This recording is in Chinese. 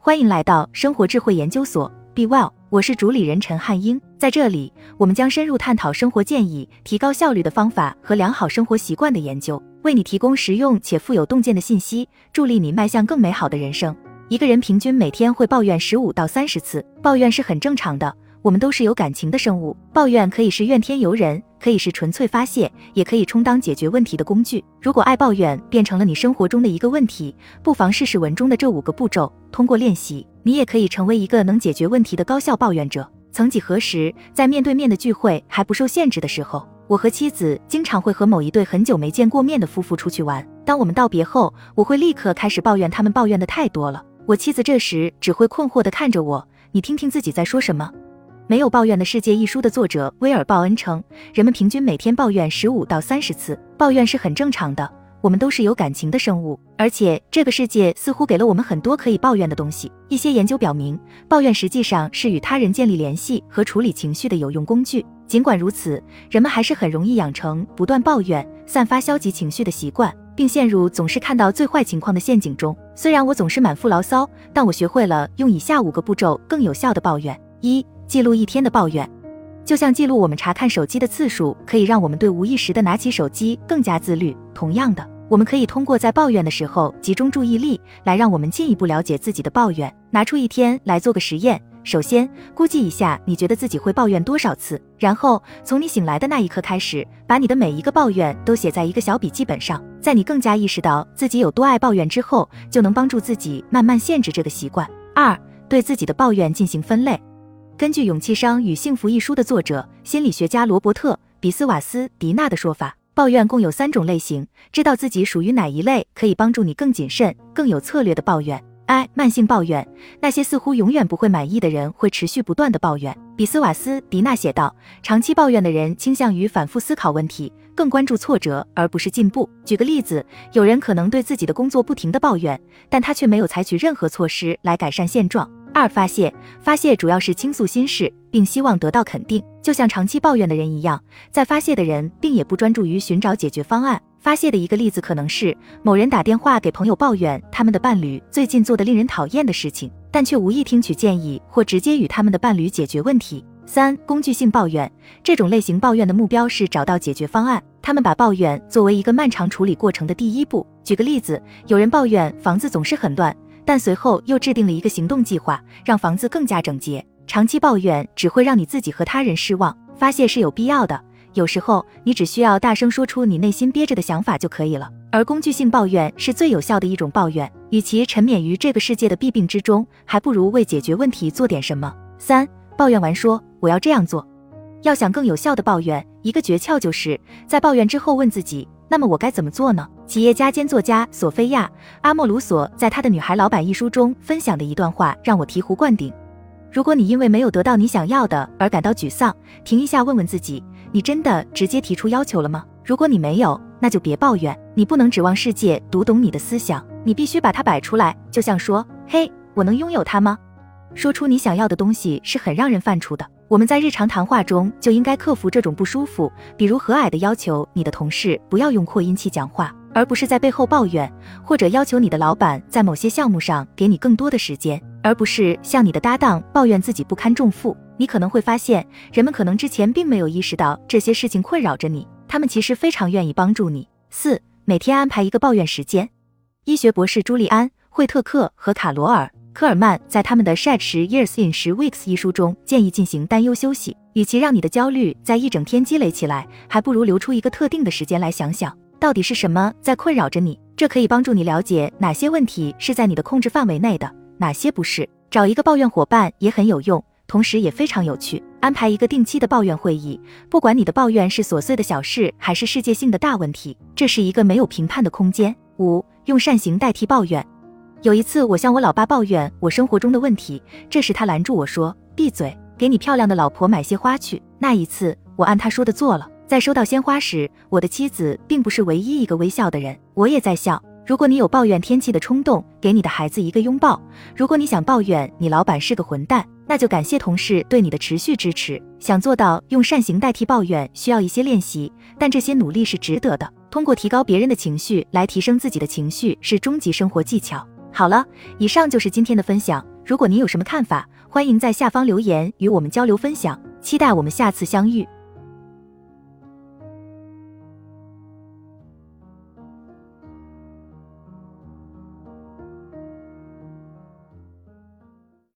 欢迎来到生活智慧研究所，Be Well，我是主理人陈汉英。在这里，我们将深入探讨生活建议、提高效率的方法和良好生活习惯的研究，为你提供实用且富有洞见的信息，助力你迈向更美好的人生。一个人平均每天会抱怨十五到三十次，抱怨是很正常的。我们都是有感情的生物，抱怨可以是怨天尤人，可以是纯粹发泄，也可以充当解决问题的工具。如果爱抱怨变成了你生活中的一个问题，不妨试试文中的这五个步骤，通过练习，你也可以成为一个能解决问题的高效抱怨者。曾几何时，在面对面的聚会还不受限制的时候，我和妻子经常会和某一对很久没见过面的夫妇出去玩。当我们道别后，我会立刻开始抱怨他们抱怨的太多了。我妻子这时只会困惑地看着我，你听听自己在说什么。《没有抱怨的世界》一书的作者威尔·鲍恩称，人们平均每天抱怨十五到三十次，抱怨是很正常的。我们都是有感情的生物，而且这个世界似乎给了我们很多可以抱怨的东西。一些研究表明，抱怨实际上是与他人建立联系和处理情绪的有用工具。尽管如此，人们还是很容易养成不断抱怨、散发消极情绪的习惯，并陷入总是看到最坏情况的陷阱中。虽然我总是满腹牢骚，但我学会了用以下五个步骤更有效的抱怨：一。记录一天的抱怨，就像记录我们查看手机的次数，可以让我们对无意识的拿起手机更加自律。同样的，我们可以通过在抱怨的时候集中注意力，来让我们进一步了解自己的抱怨。拿出一天来做个实验，首先估计一下你觉得自己会抱怨多少次，然后从你醒来的那一刻开始，把你的每一个抱怨都写在一个小笔记本上。在你更加意识到自己有多爱抱怨之后，就能帮助自己慢慢限制这个习惯。二，对自己的抱怨进行分类。根据《勇气商与幸福》一书的作者心理学家罗伯特·比斯瓦斯迪纳的说法，抱怨共有三种类型。知道自己属于哪一类，可以帮助你更谨慎、更有策略的抱怨。I 慢性抱怨，那些似乎永远不会满意的人会持续不断的抱怨。比斯瓦斯迪纳写道，长期抱怨的人倾向于反复思考问题，更关注挫折而不是进步。举个例子，有人可能对自己的工作不停的抱怨，但他却没有采取任何措施来改善现状。二发泄，发泄主要是倾诉心事，并希望得到肯定，就像长期抱怨的人一样，在发泄的人并也不专注于寻找解决方案。发泄的一个例子可能是某人打电话给朋友抱怨他们的伴侣最近做的令人讨厌的事情，但却无意听取建议或直接与他们的伴侣解决问题。三工具性抱怨，这种类型抱怨的目标是找到解决方案，他们把抱怨作为一个漫长处理过程的第一步。举个例子，有人抱怨房子总是很乱。但随后又制定了一个行动计划，让房子更加整洁。长期抱怨只会让你自己和他人失望。发泄是有必要的，有时候你只需要大声说出你内心憋着的想法就可以了。而工具性抱怨是最有效的一种抱怨，与其沉湎于这个世界的弊病之中，还不如为解决问题做点什么。三，抱怨完说我要这样做。要想更有效的抱怨，一个诀窍就是在抱怨之后问自己。那么我该怎么做呢？企业家兼作家索菲亚·阿莫鲁索在他的《女孩老板》一书中分享的一段话让我醍醐灌顶。如果你因为没有得到你想要的而感到沮丧，停一下，问问自己：你真的直接提出要求了吗？如果你没有，那就别抱怨。你不能指望世界读懂你的思想，你必须把它摆出来。就像说：“嘿，我能拥有它吗？”说出你想要的东西是很让人犯怵的。我们在日常谈话中就应该克服这种不舒服，比如和蔼的要求你的同事不要用扩音器讲话，而不是在背后抱怨；或者要求你的老板在某些项目上给你更多的时间，而不是向你的搭档抱怨自己不堪重负。你可能会发现，人们可能之前并没有意识到这些事情困扰着你，他们其实非常愿意帮助你。四，每天安排一个抱怨时间。医学博士朱利安·惠特克和卡罗尔。科尔曼在他们的《Shed 十 Years in 十 Weeks》一书中建议进行担忧休息。与其让你的焦虑在一整天积累起来，还不如留出一个特定的时间来想想，到底是什么在困扰着你。这可以帮助你了解哪些问题是在你的控制范围内的，哪些不是。找一个抱怨伙伴也很有用，同时也非常有趣。安排一个定期的抱怨会议，不管你的抱怨是琐碎的小事还是世界性的大问题，这是一个没有评判的空间。五，用善行代替抱怨。有一次，我向我老爸抱怨我生活中的问题，这时他拦住我说：“闭嘴，给你漂亮的老婆买些花去。”那一次，我按他说的做了。在收到鲜花时，我的妻子并不是唯一一个微笑的人，我也在笑。如果你有抱怨天气的冲动，给你的孩子一个拥抱；如果你想抱怨你老板是个混蛋，那就感谢同事对你的持续支持。想做到用善行代替抱怨，需要一些练习，但这些努力是值得的。通过提高别人的情绪来提升自己的情绪，是终极生活技巧。好了，以上就是今天的分享。如果您有什么看法，欢迎在下方留言与我们交流分享。期待我们下次相遇。